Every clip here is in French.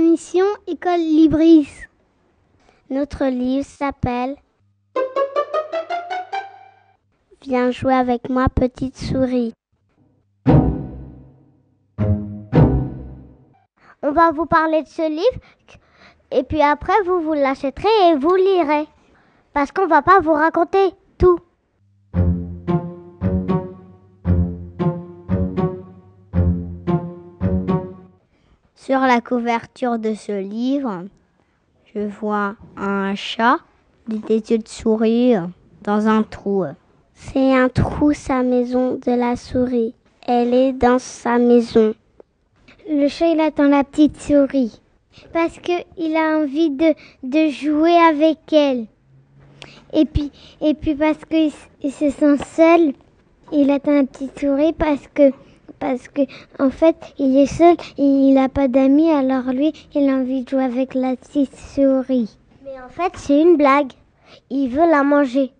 Émission École Libris. Notre livre s'appelle Viens jouer avec moi, petite souris. On va vous parler de ce livre et puis après vous vous l'achèterez et vous lirez. Parce qu'on va pas vous raconter tout. Sur la couverture de ce livre, je vois un chat, des yeux de souris dans un trou. C'est un trou, sa maison de la souris. Elle est dans sa maison. Le chat, il attend la petite souris. Parce qu'il a envie de, de jouer avec elle. Et puis, et puis parce qu'il se sent seul, il attend la petite souris parce que, parce que, en fait, il est seul et il n'a pas d'amis, alors lui, il a envie de jouer avec la petite souris. Mais en fait, c'est une blague. Il veut la manger.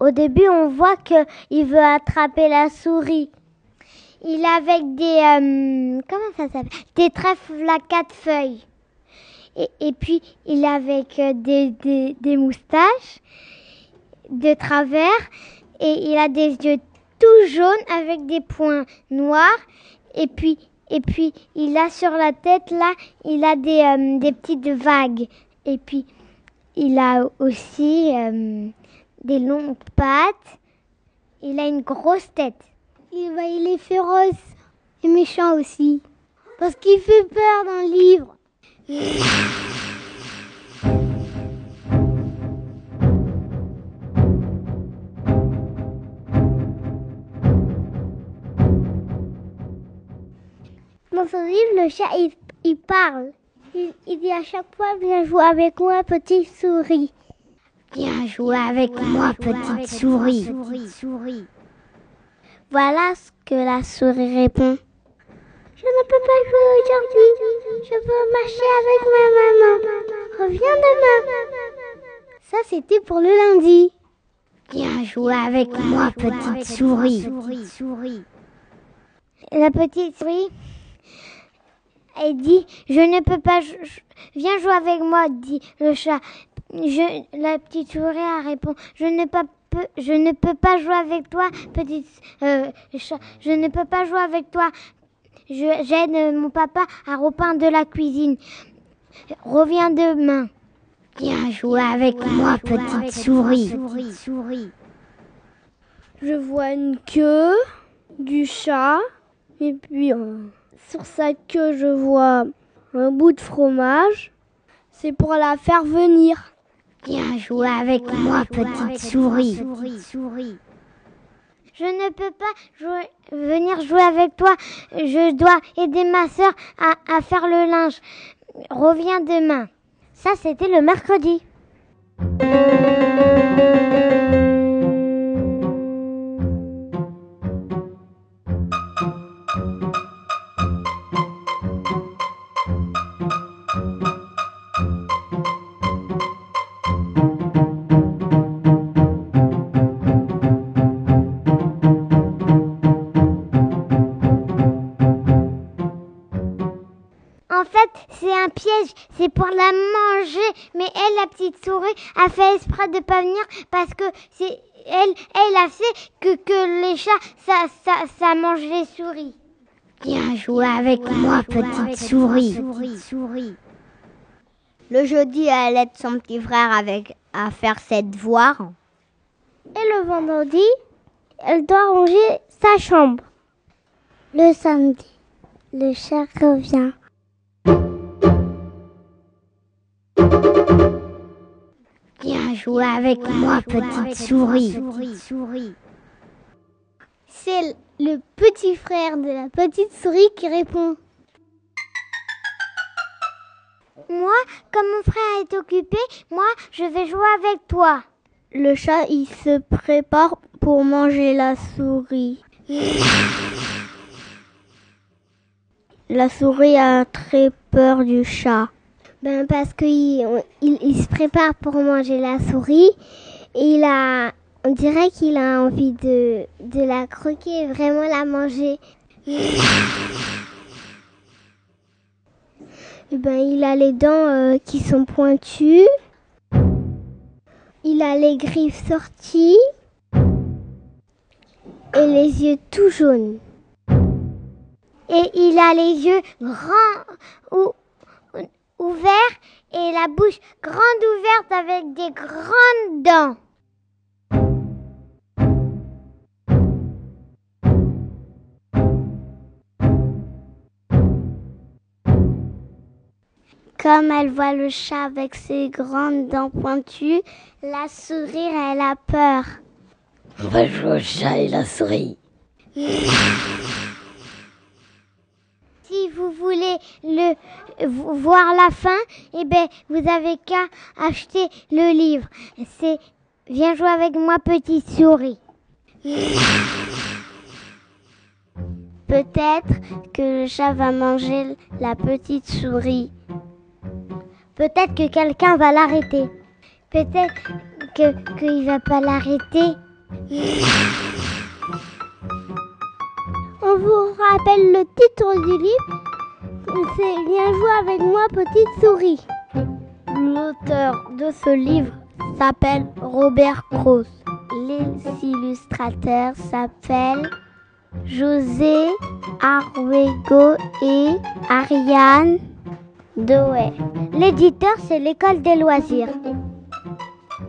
Au début, on voit qu'il veut attraper la souris. Il est avec des euh, comment ça s'appelle? Des trèfles à quatre feuilles. Et, puis il est avec euh, des, des, moustaches de travers et il a des yeux tout jaunes avec des points noirs et puis et puis il a sur la tête là il a des euh, des petites vagues et puis il a aussi euh, des longues pattes. Il a une grosse tête. Il, va, il est féroce et méchant aussi. Parce qu'il fait peur dans le livre. Dans ce livre, le chat, il, il parle. Il, il dit à chaque fois, viens jouer avec moi, petite souris. Viens jouer avec moi, petite souris. Voilà ce que la souris répond. Je ne peux pas jouer aujourd'hui. Je veux marcher avec ma maman. Reviens demain. Ça, c'était pour le lundi. Viens jouer avec moi, petite souris. La petite souris, elle dit, je ne peux pas, viens jouer avec moi, dit le chat. Je, la petite souris elle répond, je ne pas peux- je ne peux pas jouer avec toi, petite euh, chat. Je ne peux pas jouer avec toi. Je j'aide mon papa à repeindre la cuisine. Reviens demain. Viens jouer avec moi, petite souris. Je vois une queue du chat et puis euh, sur sa queue je vois un bout de fromage. C'est pour la faire venir. Viens jouer avec moi, petite souris. Je ne peux pas jouer- venir jouer avec toi. Je dois aider ma sœur à, à faire le linge. Reviens demain. Ça, c'était le mercredi. Un piège, c'est pour la manger. Mais elle, la petite souris, a fait exprès de pas venir parce que c'est elle, elle a fait que, que les chats, ça, ça, ça mange les souris. Viens jouer avec moi, petite souris. souris. Le jeudi, elle aide son petit frère avec à faire ses devoirs. Et le vendredi, elle doit ranger sa chambre. Le samedi, le chat revient. Jouer avec moi, petite souris. C'est le petit frère de la petite souris qui répond. Moi, comme mon frère est occupé, moi, je vais jouer avec toi. Le chat, il se prépare pour manger la souris. La souris a très peur du chat. Ben parce qu'il il, il se prépare pour manger la souris et il a, on dirait qu'il a envie de, de la croquer et vraiment la manger. Et ben il a les dents euh, qui sont pointues. Il a les griffes sorties et les yeux tout jaunes. Et il a les yeux grands ou, ouverts et la bouche grande ouverte avec des grandes dents. Comme elle voit le chat avec ses grandes dents pointues, la souris, elle a peur. On va jouer au chat et la souris. Voulez le voir la fin, eh ben vous avez qu'à acheter le livre. C'est Viens jouer avec moi petite souris. Peut-être que le chat va manger la petite souris. Peut-être que quelqu'un va l'arrêter. Peut-être que qu'il va pas l'arrêter. On vous rappelle le titre du livre. C'est Viens jouer avec moi, petite souris. L'auteur de ce livre s'appelle Robert Cross. Les illustrateurs s'appellent José Arguego et Ariane Doé. L'éditeur, c'est l'école des loisirs.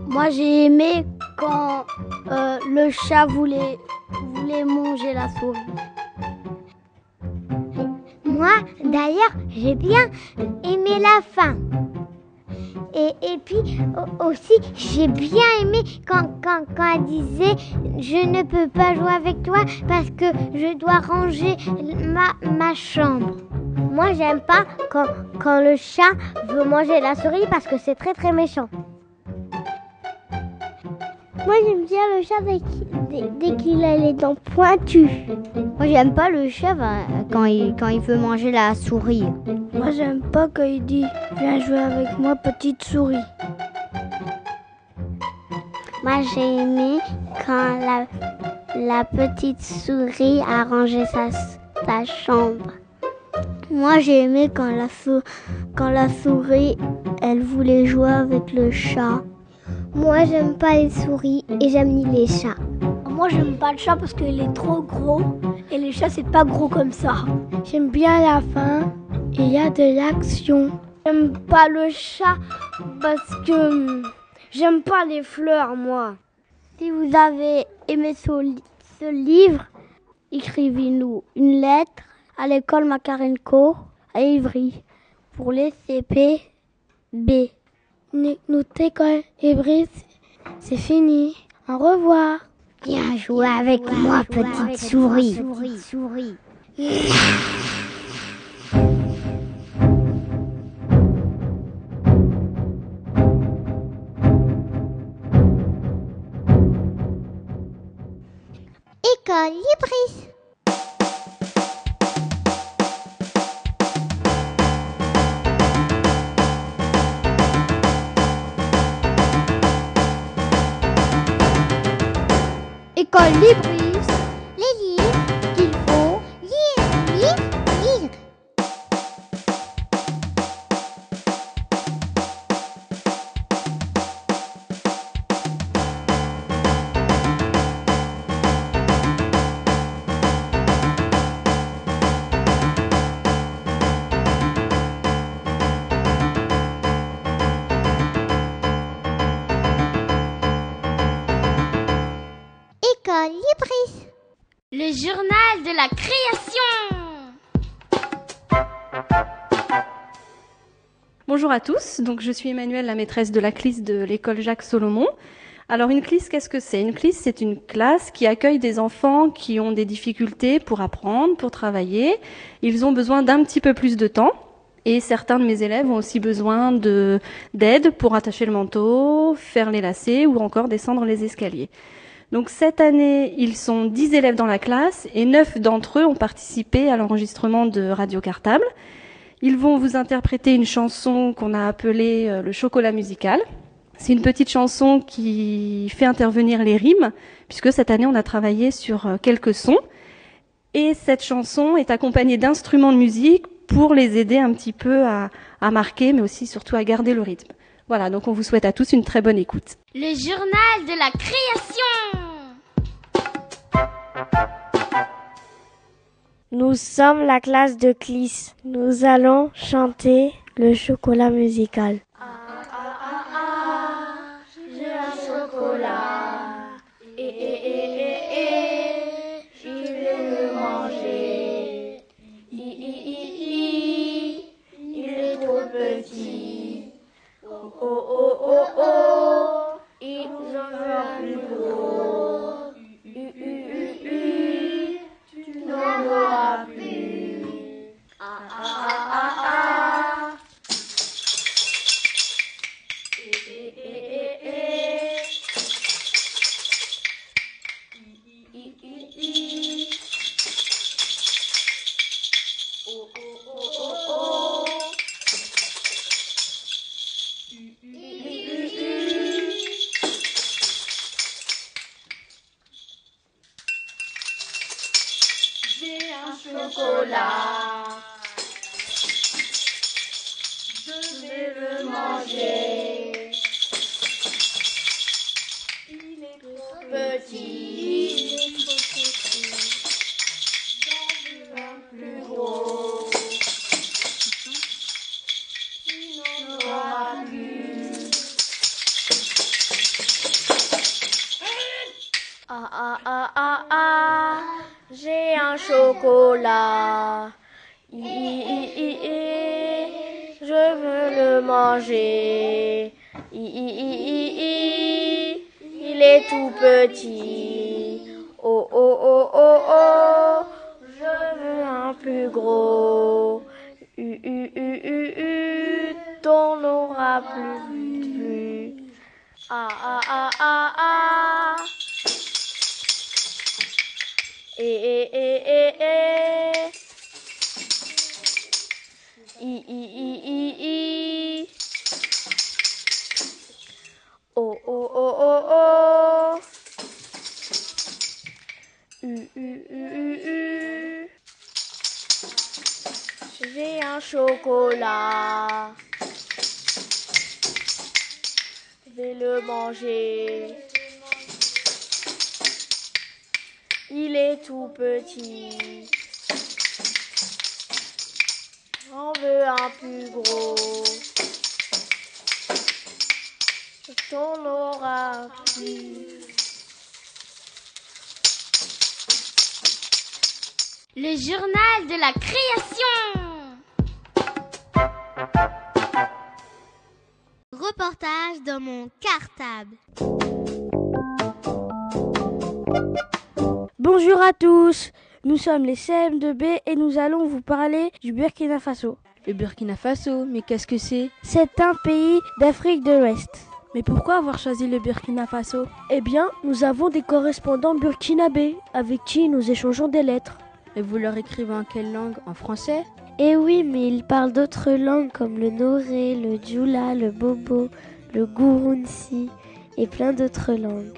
Moi, j'ai aimé quand euh, le chat voulait, voulait manger la souris. Moi, d'ailleurs, j'ai bien aimé la fin. Et, et puis au- aussi, j'ai bien aimé quand, quand, quand elle disait Je ne peux pas jouer avec toi parce que je dois ranger ma, ma chambre. Moi, j'aime pas quand, quand le chat veut manger la souris parce que c'est très très méchant. Moi, j'aime bien le chat qu'il- dès- dès qu'il a les dents pointues. Moi, j'aime pas le chat euh, quand il, quand il veut manger la souris. Moi, j'aime pas quand il dit Viens jouer avec moi, petite souris. Moi, j'ai aimé quand la, la petite souris a rangé sa, sa chambre. Moi, j'ai aimé quand la, sou- quand la souris, elle voulait jouer avec le chat. Moi, j'aime pas les souris et j'aime ni les chats. Moi, j'aime pas le chat parce qu'il est trop gros et les chats, c'est pas gros comme ça. J'aime bien la fin il y a de l'action. J'aime pas le chat parce que hum, j'aime pas les fleurs, moi. Si vous avez aimé ce, li- ce livre, écrivez-nous une lettre à l'école Makarenko à Ivry pour les CPB. Notre école Ivry, c'est fini. Au revoir. Viens jouer avec moi, petite souris. École Libris. École Libris. À tous, donc je suis Emmanuelle, la maîtresse de la classe de l'école Jacques Solomon. Alors une classe, qu'est-ce que c'est? Une classe, c'est une classe qui accueille des enfants qui ont des difficultés pour apprendre, pour travailler. Ils ont besoin d'un petit peu plus de temps. Et certains de mes élèves ont aussi besoin de d'aide pour attacher le manteau, faire les lacets ou encore descendre les escaliers. Donc cette année, ils sont 10 élèves dans la classe et 9 d'entre eux ont participé à l'enregistrement de Radio Cartable. Ils vont vous interpréter une chanson qu'on a appelée euh, le chocolat musical. C'est une petite chanson qui fait intervenir les rimes, puisque cette année on a travaillé sur euh, quelques sons. Et cette chanson est accompagnée d'instruments de musique pour les aider un petit peu à, à marquer, mais aussi surtout à garder le rythme. Voilà, donc on vous souhaite à tous une très bonne écoute. Le journal de la création. Nous sommes la classe de Clis. Nous allons chanter le chocolat musical. Ah, chocolat. J'ai un chocolat. Je vais le manger. Il est tout petit. J'en veux un plus gros. T'en auras plus. Le journal de la création. Reportage dans mon cartable. Bonjour à tous, nous sommes les CM2B et nous allons vous parler du Burkina Faso. Le Burkina Faso, mais qu'est-ce que c'est? C'est un pays d'Afrique de l'Ouest. Mais pourquoi avoir choisi le Burkina Faso? Eh bien, nous avons des correspondants burkinabés avec qui nous échangeons des lettres. Et vous leur écrivez en quelle langue? En français? Eh oui, mais ils parlent d'autres langues comme le Noré, le Djoula, le Bobo, le Gurunsi et plein d'autres langues.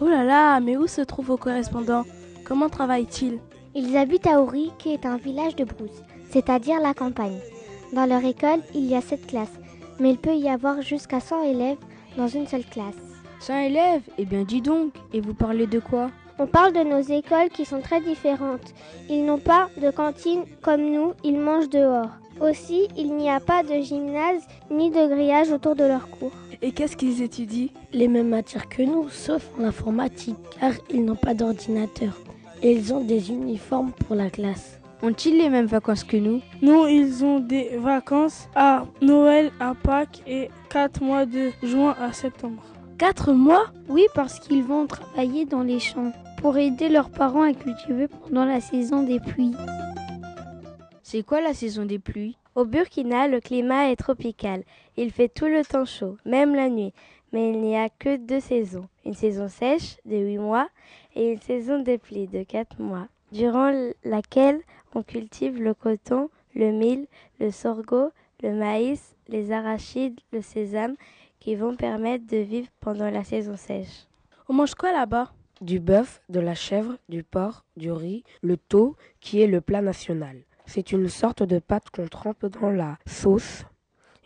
Oh là là, mais où se trouvent vos correspondants? Comment travaillent-ils? Ils habitent à Ouri, qui est un village de brousse, c'est-à-dire la campagne. Dans leur école, il y a sept classes, mais il peut y avoir jusqu'à 100 élèves dans une seule classe. 100 élèves? Eh bien dis donc, et vous parlez de quoi? On parle de nos écoles qui sont très différentes. Ils n'ont pas de cantine comme nous, ils mangent dehors. Aussi, il n'y a pas de gymnase ni de grillage autour de leur cours. Et qu'est-ce qu'ils étudient? Les mêmes matières que nous, sauf en informatique, car ils n'ont pas d'ordinateur. et ils ont des uniformes pour la classe. Ont-ils les mêmes vacances que nous? Non, ils ont des vacances à Noël, à Pâques et 4 mois de juin à septembre. 4 mois? Oui, parce qu'ils vont travailler dans les champs pour aider leurs parents à cultiver pendant la saison des pluies. C'est quoi la saison des pluies? Au Burkina, le climat est tropical. Il fait tout le temps chaud, même la nuit. Mais il n'y a que deux saisons. Une saison sèche de 8 mois et une saison des pluies de 4 mois, durant laquelle on cultive le coton, le mil, le sorgho, le maïs, les arachides, le sésame, qui vont permettre de vivre pendant la saison sèche. On mange quoi là-bas? Du bœuf, de la chèvre, du porc, du riz, le tau, qui est le plat national. C'est une sorte de pâte qu'on trempe dans la sauce.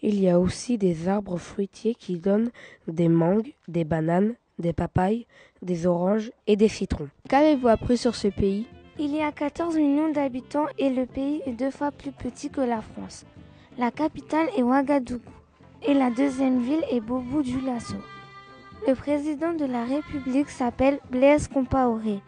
Il y a aussi des arbres fruitiers qui donnent des mangues, des bananes, des papayes, des oranges et des citrons. Qu'avez-vous appris sur ce pays? Il y a 14 millions d'habitants et le pays est deux fois plus petit que la France. La capitale est Ouagadougou et la deuxième ville est Bobo Dioulasso. Le président de la République s'appelle Blaise Compaoré.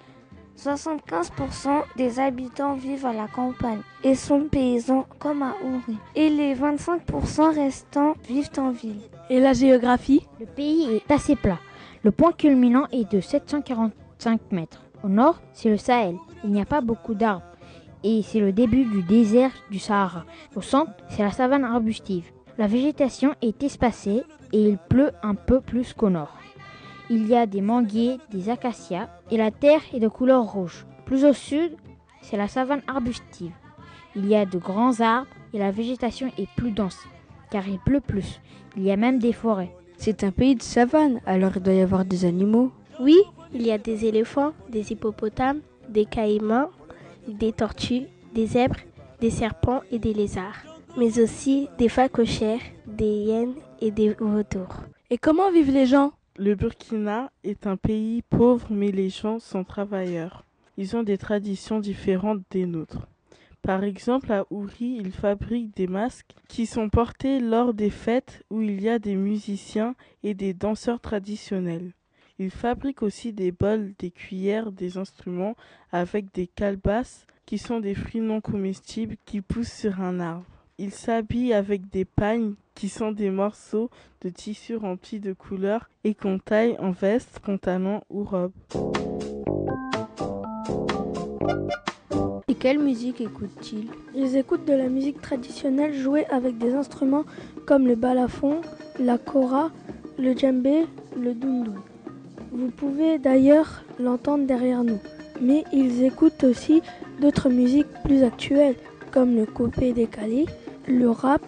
75% des habitants vivent à la campagne et sont paysans comme à Ouri. Et les 25% restants vivent en ville. Et la géographie? Le pays est assez plat. Le point culminant est de 745 mètres. Au nord, c'est le Sahel. Il n'y a pas beaucoup d'arbres. Et c'est le début du désert du Sahara. Au centre, c'est la savane arbustive. La végétation est espacée et il pleut un peu plus qu'au nord. Il y a des manguiers, des acacias et la terre est de couleur rouge. Plus au sud, c'est la savane arbustive. Il y a de grands arbres et la végétation est plus dense car il pleut plus. Il y a même des forêts. C'est un pays de savane, alors il doit y avoir des animaux. Oui, il y a des éléphants, des hippopotames, des caïmans, des tortues, des zèbres, des serpents et des lézards, mais aussi des phacochères, des hyènes et des vautours. Et comment vivent les gens? Le Burkina est un pays pauvre, mais les gens sont travailleurs. Ils ont des traditions différentes des nôtres. Par exemple, à Ouri, ils fabriquent des masques qui sont portés lors des fêtes où il y a des musiciens et des danseurs traditionnels. Ils fabriquent aussi des bols, des cuillères, des instruments avec des calebasses qui sont des fruits non comestibles qui poussent sur un arbre. Ils s'habillent avec des pagnes qui sont des morceaux de tissu remplis de couleurs et qu'on taille en veste, pantalon ou robe. Et quelle musique écoutent-ils Ils écoutent de la musique traditionnelle jouée avec des instruments comme le balafon, la kora, le djembé, le dundun. Vous pouvez d'ailleurs l'entendre derrière nous. Mais ils écoutent aussi d'autres musiques plus actuelles comme le copé décalé, le rap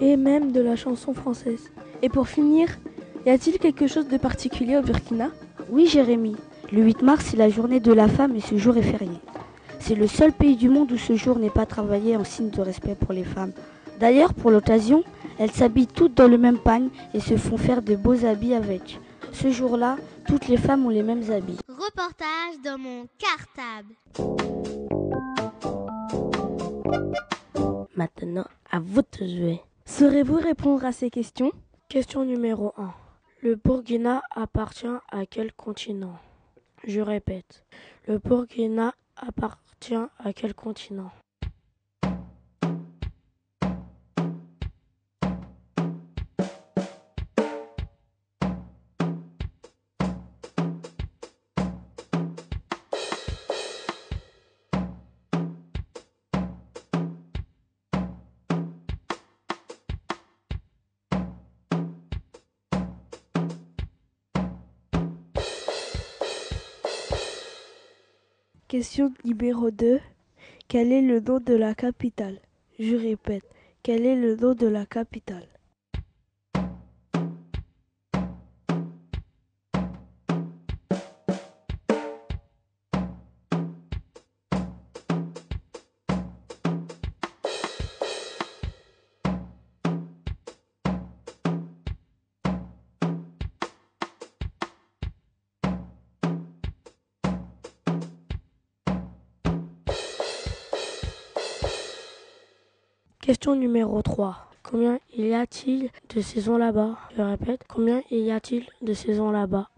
et même de la chanson française. Et pour finir, y a-t-il quelque chose de particulier au Burkina? Oui Jérémy, le 8 mars c'est la journée de la femme et ce jour est férié. C'est le seul pays du monde où ce jour n'est pas travaillé en signe de respect pour les femmes. D'ailleurs, pour l'occasion, elles s'habillent toutes dans le même pagne et se font faire de beaux habits avec. Ce jour-là, toutes les femmes ont les mêmes habits. Reportage dans mon cartable. Maintenant, à vous de jouer. Saurez-vous répondre à ces questions? Question numéro 1. Le Burkina appartient à quel continent? Je répète. Le Burkina appartient à quel continent? Question numéro 2. Quel est le nom de la capitale? Je répète, quel est le nom de la capitale? Question numéro 3. Combien y a-t-il de saisons là-bas? Je répète, combien y a-t-il de saisons là-bas?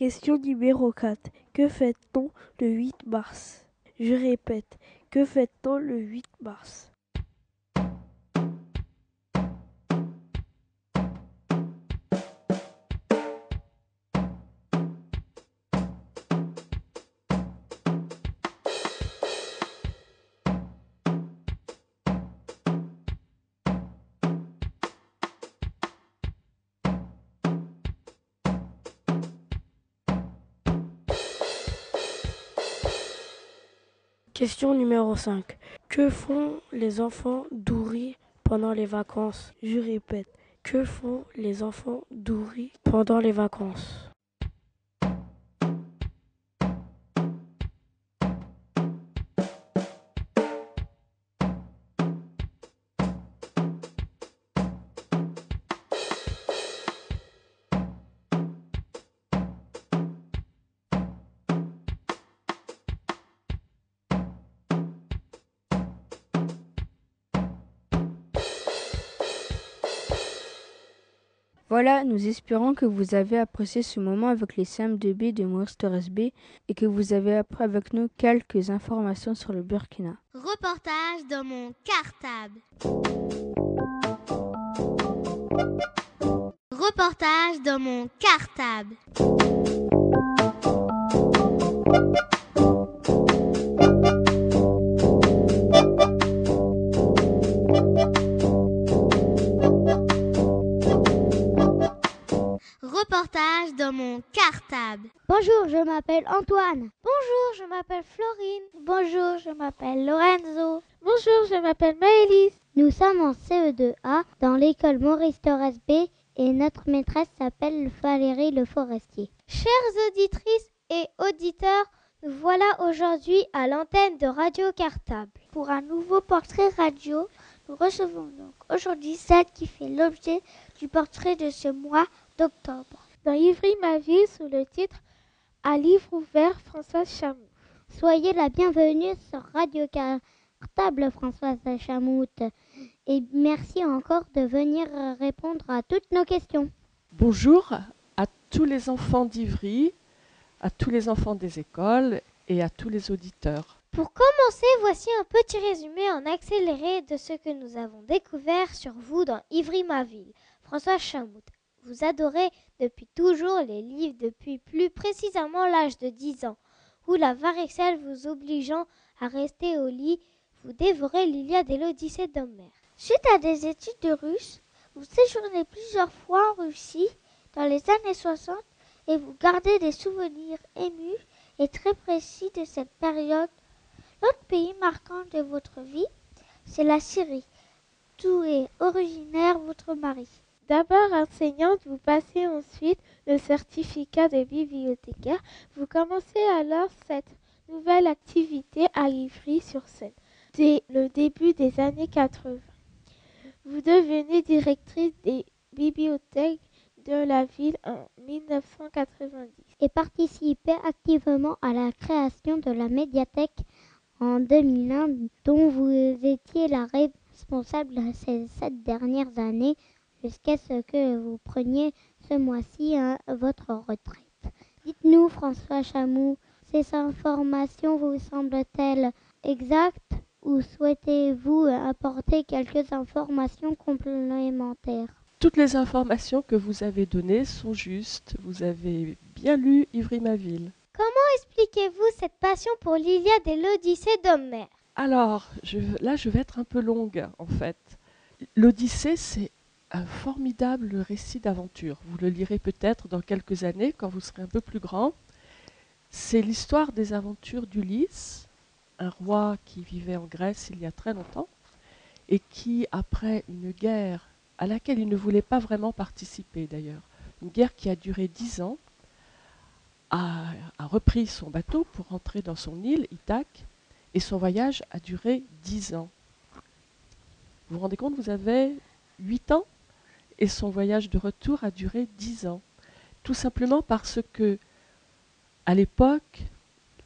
Question numéro 4. Que fait-on le 8 mars? Je répète, que fait-on le 8 mars? Question numéro 5. Que font les enfants d'Ouri pendant les vacances? Je répète, que font les enfants d'Ouri pendant les vacances? Voilà, nous espérons que vous avez apprécié ce moment avec les CM2B de Maurice Torres B et que vous avez appris avec nous quelques informations sur le Burkina. Reportage dans mon cartable. Reportage dans mon cartable. Je m'appelle Antoine. Bonjour, je m'appelle Florine. Bonjour, je m'appelle Lorenzo. Bonjour, je m'appelle Maëlys. Nous sommes en CE2A dans l'école Maurice Torres B et notre maîtresse s'appelle Valérie Le Forestier. Chères auditrices et auditeurs, nous voilà aujourd'hui à l'antenne de Radio Cartable pour un nouveau portrait radio. Nous recevons donc aujourd'hui celle qui fait l'objet du portrait de ce mois d'octobre. Dans Ivry ma ville sous le titre À livre ouvert Françoise Chamout. Soyez la bienvenue sur Radio Cartable Françoise Chamout et merci encore de venir répondre à toutes nos questions. Bonjour à tous les enfants d'Ivry, à tous les enfants des écoles et à tous les auditeurs. Pour commencer, voici un petit résumé en accéléré de ce que nous avons découvert sur vous dans Ivry ma ville. François Chamout, vous adorez depuis toujours les livres depuis plus précisément l'âge de 10 ans, où la varicelle vous obligeant à rester au lit, vous dévorez l'Iliade et l'Odyssée d'Homère. Suite à des études de russe, vous séjournez plusieurs fois en Russie dans les années 60 et vous gardez des souvenirs émus et très précis de cette période. L'autre pays marquant de votre vie, c'est la Syrie, d'où est originaire votre mari. D'abord enseignante, vous passez ensuite le certificat de bibliothécaire. Vous commencez alors cette nouvelle activité à Ivry-sur-Seine dès le début des années 80. Vous devenez directrice des bibliothèques de la ville en 1990 et participez activement à la création de la médiathèque en 2001 dont vous étiez la responsable ces sept dernières années jusqu'à ce que vous preniez ce mois-ci hein, votre retraite. Dites-nous, François Chamou, ces informations vous semblent-elles exactes ou souhaitez-vous apporter quelques informations complémentaires? Toutes les informations que vous avez données sont justes. Vous avez bien lu Ivry-ma-ville. Comment expliquez-vous cette passion pour l'Iliade et l'Odyssée d'Homère? Alors, je, là, je vais être un peu longue, en fait. L'Odyssée, c'est un formidable récit d'aventure. Vous le lirez peut-être dans quelques années quand vous serez un peu plus grand. C'est l'histoire des aventures d'Ulysse, un roi qui vivait en Grèce il y a très longtemps et qui, après une guerre à laquelle il ne voulait pas vraiment participer d'ailleurs, une guerre qui a duré dix ans, a, repris son bateau pour rentrer dans son île, Ithaque, et son voyage a duré dix ans. Vous vous rendez compte, vous avez huit ans et son voyage de retour a duré dix ans. Tout simplement parce que, à l'époque,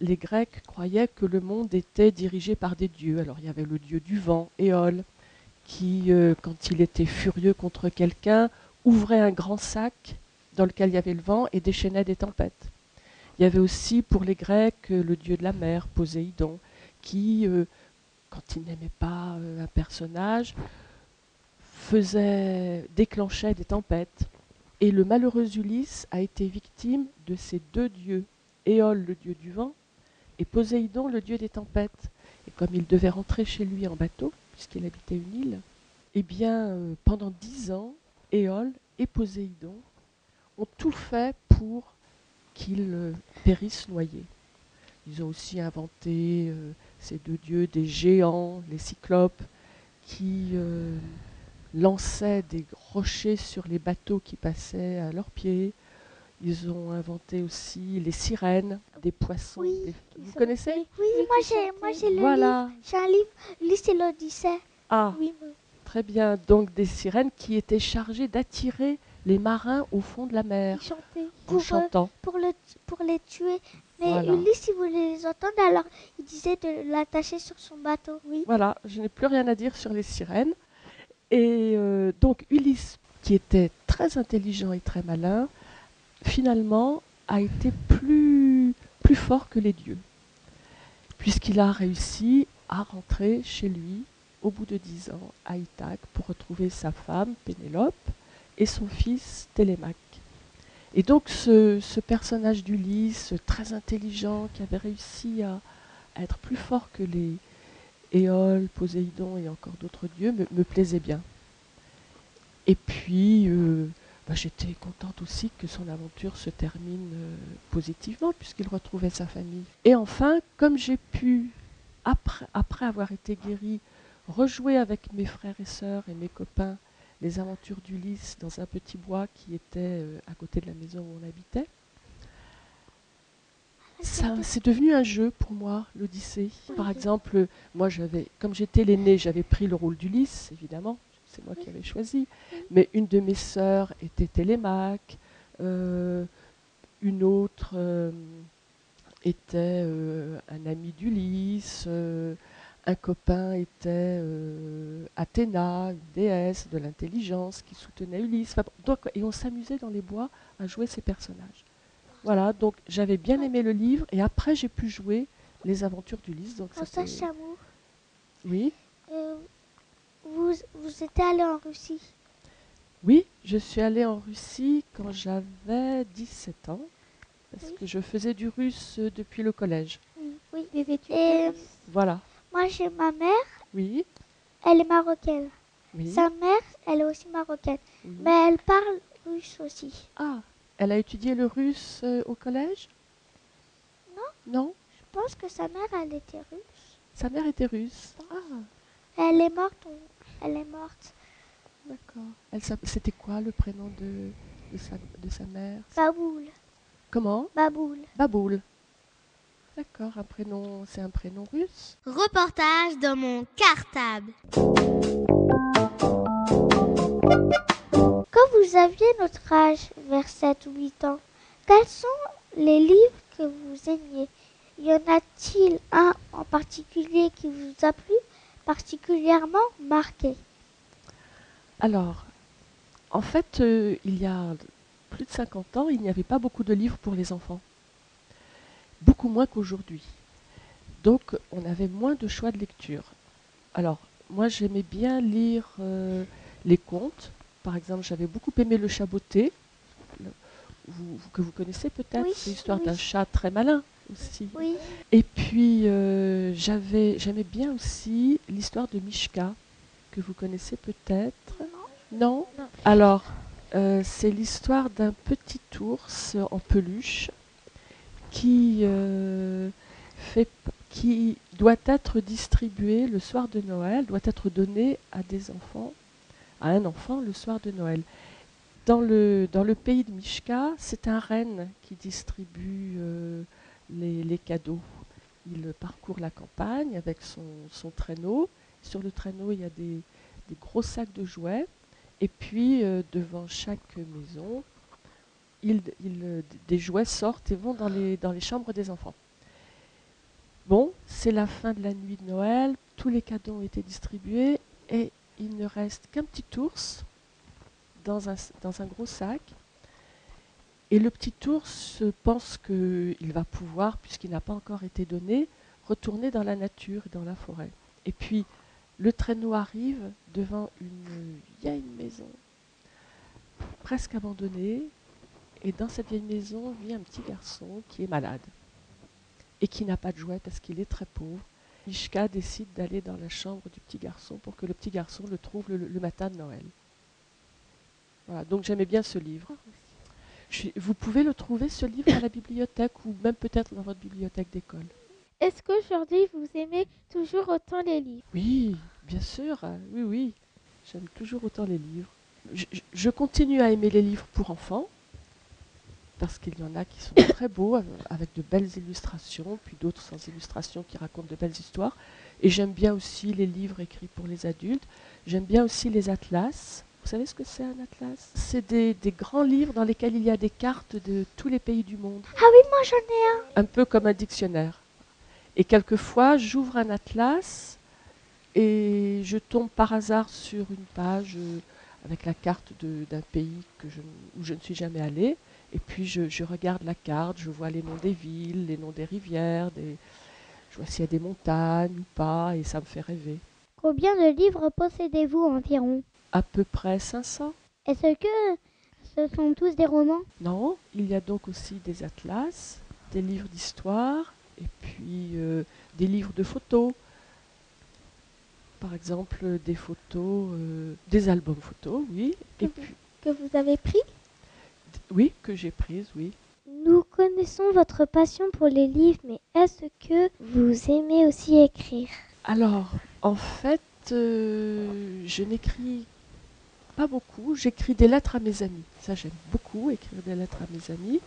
les Grecs croyaient que le monde était dirigé par des dieux. Alors il y avait le dieu du vent, Éole, qui, euh, quand il était furieux contre quelqu'un, ouvrait un grand sac dans lequel il y avait le vent et déchaînait des tempêtes. Il y avait aussi pour les Grecs le dieu de la mer, Poséidon, qui, quand il n'aimait pas un personnage, faisait, déclenchait des tempêtes. Et le malheureux Ulysse a été victime de ces deux dieux, Éole, le dieu du vent, et Poséidon, le dieu des tempêtes. Et comme il devait rentrer chez lui en bateau, puisqu'il habitait une île, eh bien, euh, pendant dix ans, Éole et Poséidon ont tout fait pour qu'il euh, périsse noyé. Ils ont aussi inventé euh, ces deux dieux, des géants, les cyclopes, qui lançaient des rochers sur les bateaux qui passaient à leurs pieds. Ils ont inventé aussi les sirènes, des poissons. Vous connaissez? Oui, moi j'ai, moi j'ai le livre. J'ai un livre, l'Odyssée. Ah, très bien. Donc des sirènes qui étaient chargées d'attirer les marins au fond de la mer. Ils chantaient. Pour, chantant. pour, le, pour les tuer. Mais Ulysse, il voulait les entendre, alors il disait de l'attacher sur son bateau. Oui. Voilà, je n'ai plus rien à dire sur les sirènes. Et euh, donc Ulysse, qui était très intelligent et très malin, finalement a été plus, fort que les dieux, puisqu'il a réussi à rentrer chez lui au bout de dix ans à Ithaque pour retrouver sa femme Pénélope et son fils Télémaque. Et donc ce, personnage d'Ulysse, très intelligent, qui avait réussi à, être plus fort que les Éole, Poséidon et encore d'autres dieux, me, plaisait bien. Et puis, euh, bah, j'étais contente aussi que son aventure se termine euh, positivement, puisqu'il retrouvait sa famille. Et enfin, comme j'ai pu, après, après avoir été guérie, rejouer avec mes frères et sœurs et mes copains les aventures d'Ulysse dans un petit bois qui était euh, à côté de la maison où on habitait. Ça, c'est devenu un jeu pour moi, l'Odyssée. Par exemple, moi, j'avais, comme j'étais l'aîné, j'avais pris le rôle d'Ulysse, évidemment, c'est moi qui avais choisi. Mais une de mes sœurs était Télémaque, euh, une autre euh, était un ami d'Ulysse, un copain était euh, Athéna, une déesse de l'intelligence qui soutenait Ulysse. et on s'amusait dans les bois à jouer ces personnages. Voilà, donc j'avais bien aimé le livre et après j'ai pu jouer les aventures d'Ulysse. Donc ça Chamou. Oui. Euh, vous, vous êtes allé en Russie Oui, je suis allée en Russie quand j'avais 17 ans, parce que je faisais du russe depuis le collège. Oui, des études. Voilà. Moi, j'ai ma mère. Oui. Elle est marocaine. Sa mère, elle est aussi marocaine. Mais elle parle russe aussi. Ah, elle a étudié le russe euh, au collège? Non. Non? Je pense que sa mère, elle était russe. Sa mère était russe. Ah. Elle est morte. Elle est morte. D'accord. C'était quoi le prénom de, de, sa, de sa mère? Baboul. Comment? Baboul. Baboul. D'accord, un prénom, c'est un prénom russe? Reportage dans mon cartable. Vous aviez notre âge, vers 7 ou 8 ans, quels sont les livres que vous aimiez? Y en a-t-il un en particulier qui vous a plu, particulièrement marqué? Alors, en fait, euh, il y a plus de 50 ans, il n'y avait pas beaucoup de livres pour les enfants beaucoup moins qu'aujourd'hui. Donc on avait moins de choix de lecture. Alors moi j'aimais bien lire euh, les contes. Par exemple, j'avais beaucoup aimé Le Chaboté, que vous connaissez peut-être. C'est l'histoire d'un chat très malin aussi. Et puis euh, j'avais, j'aimais bien aussi l'histoire de Mishka, que vous connaissez peut-être. Non. Alors euh, c'est l'histoire d'un petit ours en peluche qui, euh, fait, qui doit être distribué le soir de Noël, doit être donné à des enfants, à un enfant le soir de Noël. Dans le, pays de Mishka, c'est un renne qui distribue euh, les, cadeaux. Il parcourt la campagne avec son, son, traîneau. Sur le traîneau, il y a des, gros sacs de jouets. Et puis, euh, devant chaque maison, des jouets sortent et vont dans les, dans les chambres des enfants. Bon, c'est la fin de la nuit de Noël, tous les cadeaux ont été distribués et il ne reste qu'un petit ours dans un, gros sac. Et le petit ours pense qu'il va pouvoir, puisqu'il n'a pas encore été donné, retourner dans la nature et dans la forêt. Et puis, le traîneau arrive devant une vieille maison, presque abandonnée, et dans cette vieille maison vit un petit garçon qui est malade et qui n'a pas de jouet parce qu'il est très pauvre. Mishka décide d'aller dans la chambre du petit garçon pour que le petit garçon le trouve le, matin de Noël. Voilà, donc j'aimais bien ce livre. vous pouvez le trouver, ce livre, à la bibliothèque ou même peut-être dans votre bibliothèque d'école. Est-ce qu'aujourd'hui vous aimez toujours autant les livres? Oui, bien sûr, oui, oui. J'aime toujours autant les livres. je, continue à aimer les livres pour enfants, parce qu'il y en a qui sont très beaux, avec de belles illustrations, puis d'autres sans illustrations qui racontent de belles histoires. Et j'aime bien aussi les livres écrits pour les adultes. J'aime bien aussi les atlas. Vous savez ce que c'est un atlas? C'est des, grands livres dans lesquels il y a des cartes de tous les pays du monde. Ah oui, moi j'en ai un. Un peu comme un dictionnaire. Et quelquefois, j'ouvre un atlas et je tombe par hasard sur une page euh, avec la carte d'un pays que je, où je ne suis jamais allée. Et puis je, regarde la carte, je vois les noms des villes, les noms des rivières, des... je vois s'il y a des montagnes ou pas, et ça me fait rêver. Combien de livres possédez-vous environ? À peu près 500. Est-ce que ce sont tous des romans? Non, il y a donc aussi des atlas, des livres d'histoire, et puis euh, des livres de photos. Par exemple, des photos, euh, des albums photos, oui. et puis, que vous avez pris? Oui, que j'ai prise, oui. Nous connaissons votre passion pour les livres, mais est-ce que vous aimez aussi écrire? Alors, en fait, euh, je n'écris pas beaucoup. J'écris des lettres à mes amis. Ça, j'aime beaucoup écrire des lettres à mes amis.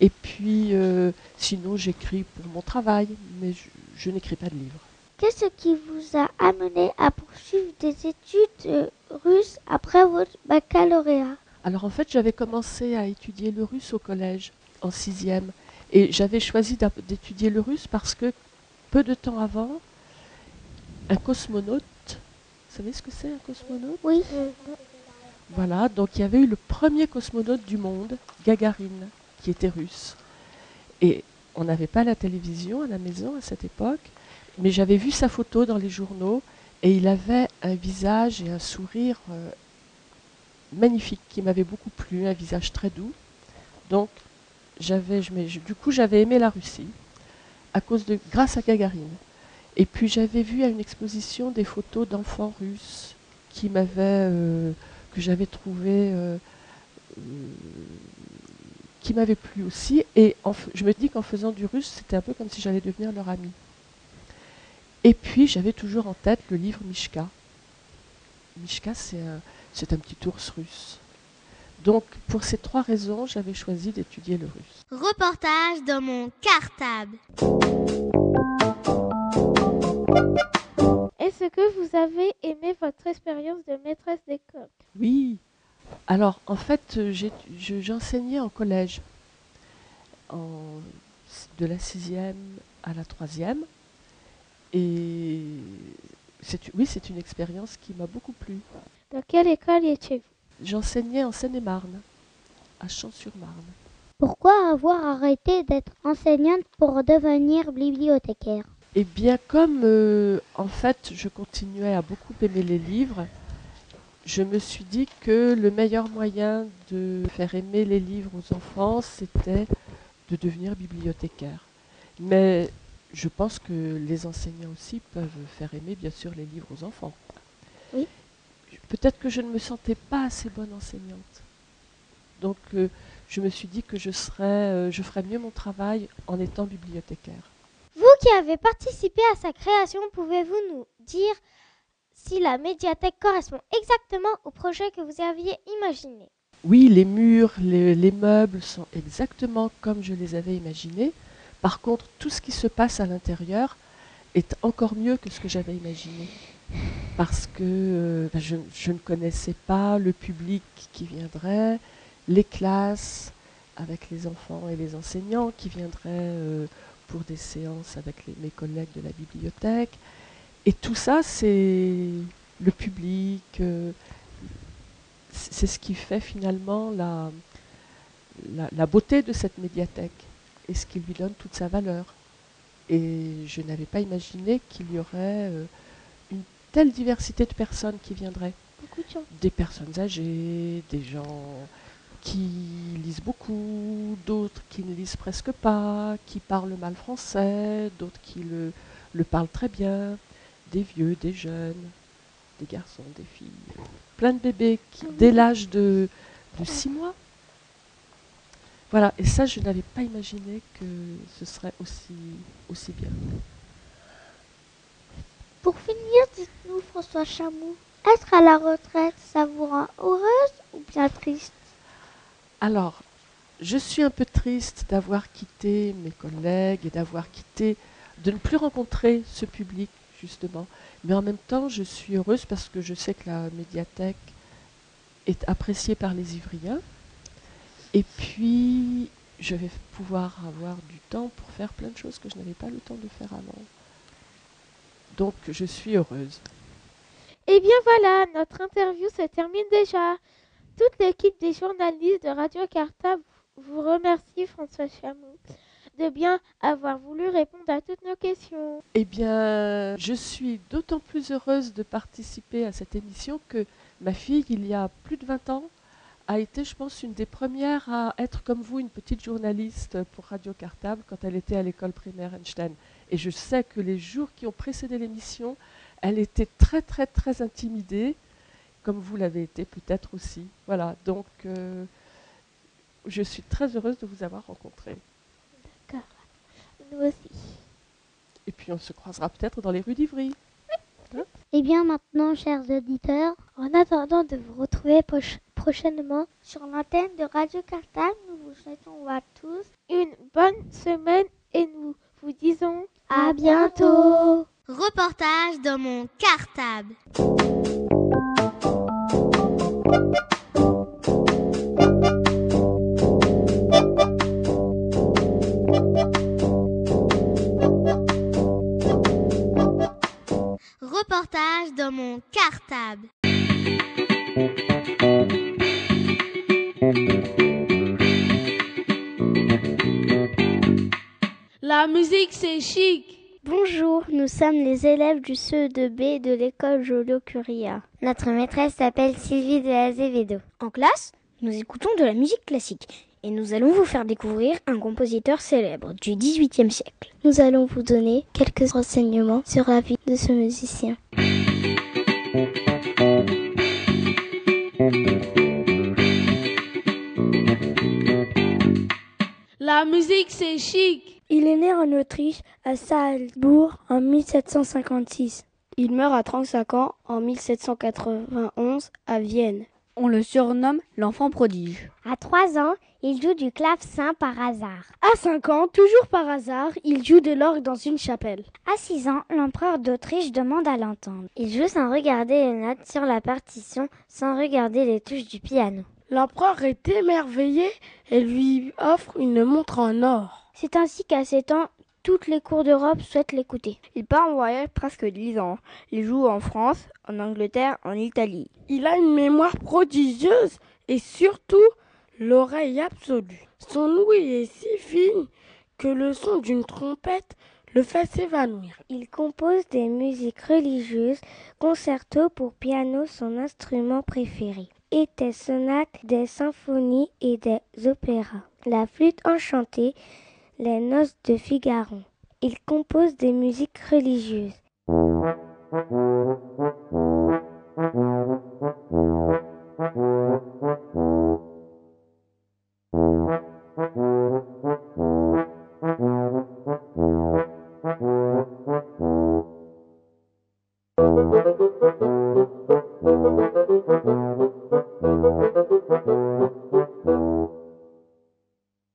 Et puis, euh, sinon, j'écris pour mon travail, mais je, n'écris pas de livres. Qu'est-ce qui vous a amené à poursuivre des études euh, russes après votre baccalauréat? Alors en fait, j'avais commencé à étudier le russe au collège, en sixième. Et j'avais choisi d'étudier le russe parce que peu de temps avant, un cosmonaute, vous savez ce que c'est un cosmonaute? Oui. Voilà, donc il y avait eu le premier cosmonaute du monde, Gagarine, qui était russe. Et on n'avait pas la télévision à la maison à cette époque, mais j'avais vu sa photo dans les journaux et il avait un visage et un sourire euh, magnifique qui m'avait beaucoup plu, un visage très doux. Donc, du coup, j'avais aimé la Russie à cause de, grâce à Gagarine. Et puis j'avais vu à une exposition des photos d'enfants russes qui euh, que j'avais trouvé, euh, euh, qui m'avaient plu aussi. Et je me dis qu'en faisant du russe, c'était un peu comme si j'allais devenir leur ami. Et puis j'avais toujours en tête le livre Mishka. Mishka, c'est un, c'est un petit ours russe. Donc, pour ces trois raisons, j'avais choisi d'étudier le russe. Reportage dans mon cartable. Est-ce que vous avez aimé votre expérience de maîtresse d'école? Oui. Alors, en fait, j'enseignais en collège, de la sixième à la troisième. Et oui, c'est une expérience qui m'a beaucoup plu. Dans quelle école étiez-vous? J'enseignais en Seine-et-Marne, à Champs-sur-Marne. Pourquoi avoir arrêté d'être enseignante pour devenir bibliothécaire? Eh bien, comme euh, en fait je continuais à beaucoup aimer les livres, je me suis dit que le meilleur moyen de faire aimer les livres aux enfants, c'était de devenir bibliothécaire. Mais je pense que les enseignants aussi peuvent faire aimer, bien sûr, les livres aux enfants. Oui. Peut-être que je ne me sentais pas assez bonne enseignante. Donc, euh, je me suis dit que je, serais, euh, je ferais mieux mon travail en étant bibliothécaire. Vous qui avez participé à sa création, pouvez-vous nous dire si la médiathèque correspond exactement au projet que vous aviez imaginé? Oui, les murs, les, les meubles sont exactement comme je les avais imaginés. Par contre, tout ce qui se passe à l'intérieur est encore mieux que ce que j'avais imaginé. Parce que euh, ben, je, ne connaissais pas le public qui viendrait, les classes avec les enfants et les enseignants qui viendraient euh, pour des séances avec mes collègues de la bibliothèque. Et tout ça, c'est le public, euh, c'est ce qui fait finalement la, la, beauté de cette médiathèque et ce qui lui donne toute sa valeur. Et je n'avais pas imaginé qu'il y aurait telle diversité de personnes qui viendraient. Des personnes âgées, des gens qui lisent beaucoup, d'autres qui ne lisent presque pas, qui parlent mal français, d'autres qui le, le parlent très bien, des vieux, des jeunes, des garçons, des filles, plein de bébés qui, dès l'âge de, de 6 mois. Voilà, et ça, je n'avais pas imaginé que ce serait aussi, aussi bien. Pour finir, dites-nous, François Chamou, être à la retraite, ça vous rend heureuse ou bien triste? Alors, je suis un peu triste d'avoir quitté mes collègues et d'avoir quitté, de ne plus rencontrer ce public, justement. Mais en même temps, je suis heureuse parce que je sais que la médiathèque est appréciée par les Ivriens. Et puis, je vais pouvoir avoir du temps pour faire plein de choses que je n'avais pas le temps de faire avant. Donc, je suis heureuse. Et eh bien voilà, notre interview se termine déjà. Toute l'équipe des journalistes de Radio Cartable vous remercie, François Chamou de bien avoir voulu répondre à toutes nos questions. Eh bien, je suis d'autant plus heureuse de participer à cette émission que ma fille, il y a plus de 20 ans, a été, je pense, une des premières à être comme vous, une petite journaliste pour Radio Cartable quand elle était à l'école primaire Einstein. Et je sais que les jours qui ont précédé l'émission, elle était très, très, très intimidée, comme vous l'avez été peut-être aussi. Voilà, donc euh, je suis très heureuse de vous avoir rencontré aussi. Et puis on se croisera peut-être dans les rues d'Ivry. Hein Et bien maintenant, chers auditeurs, en attendant de vous retrouver prochainement sur l'antenne de Radio Cartable, nous vous souhaitons à tous une bonne semaine et nous vous disons à bientôt. Reportage dans mon cartable. reportage dans mon cartable. La musique, c'est chic. Bonjour, nous sommes les élèves du CE2B de l'école Joliot-Curia. Notre maîtresse s'appelle Sylvie de Azevedo. En classe, nous écoutons de la musique classique et nous allons vous faire découvrir un compositeur célèbre du XVIIIe siècle. Nous allons vous donner quelques renseignements sur la vie de ce musicien. La musique, c'est chic. Il est né en Autriche, à Salzbourg, en 1756. Il meurt à 35 ans, en 1791, à Vienne. On le surnomme l'enfant prodige. À 3 ans, il joue du clavecin par hasard. À 5 ans, toujours par hasard, il joue de l'orgue dans une chapelle. À 6 ans, l'empereur d'Autriche demande à l'entendre. Il joue sans regarder les notes sur la partition, sans regarder les touches du piano. L'empereur est émerveillé et lui offre une montre en or. C'est ainsi qu'à 7 ans, toutes les cours d'Europe souhaitent l'écouter. Il part en voyage presque dix ans. Il joue en France, en Angleterre, en Italie. Il a une mémoire prodigieuse et surtout l'oreille absolue. Son ouïe est si fine que le son d'une trompette le fait s'évanouir. Il compose des musiques religieuses, concertos pour piano, son instrument préféré, et des sonates, des symphonies et des opéras. La flûte enchantée les Noces de Figaro. Il compose des musiques religieuses.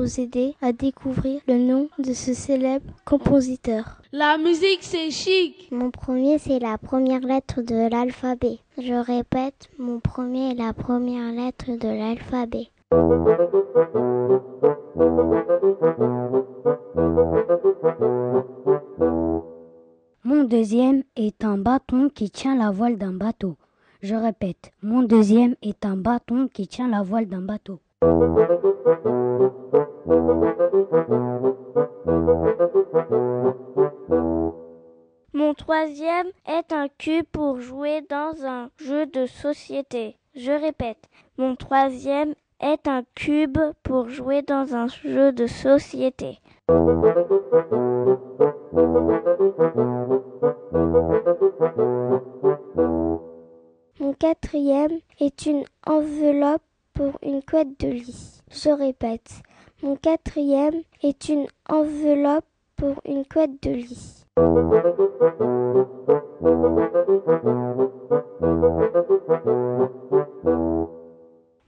vous aider à découvrir le nom de ce célèbre compositeur. La musique, c'est chic. Mon premier, c'est la première lettre de l'alphabet. Je répète, mon premier est la première lettre de l'alphabet. Mon deuxième est un bâton qui tient la voile d'un bateau. Je répète, mon deuxième est un bâton qui tient la voile d'un bateau. Mon troisième est un cube pour jouer dans un jeu de société. Je répète, mon troisième est un cube pour jouer dans un jeu de société. Mon quatrième est une enveloppe pour une couette de lit. Je répète, mon quatrième est une enveloppe pour une couette de lit.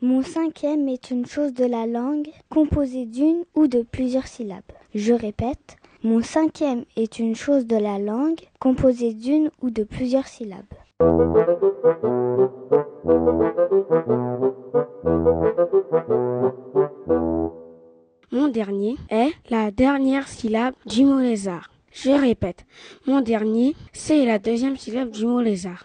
Mon cinquième est une chose de la langue composée d'une ou de plusieurs syllabes. Je répète, mon cinquième est une chose de la langue composée d'une ou de plusieurs syllabes. Mon dernier est la dernière syllabe du mot lézard. Je répète, mon dernier, c'est la deuxième syllabe du mot lézard.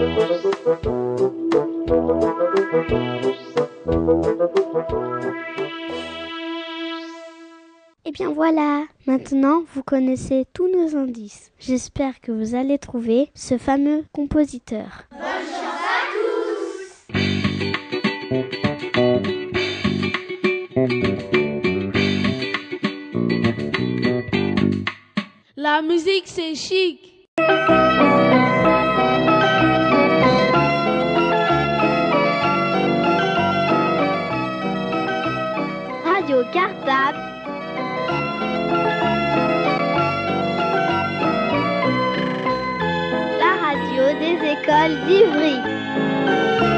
Et bien voilà, maintenant vous connaissez tous nos indices. J'espère que vous allez trouver ce fameux compositeur. La musique, c'est chic. Cartable. La radio des écoles d'Ivry.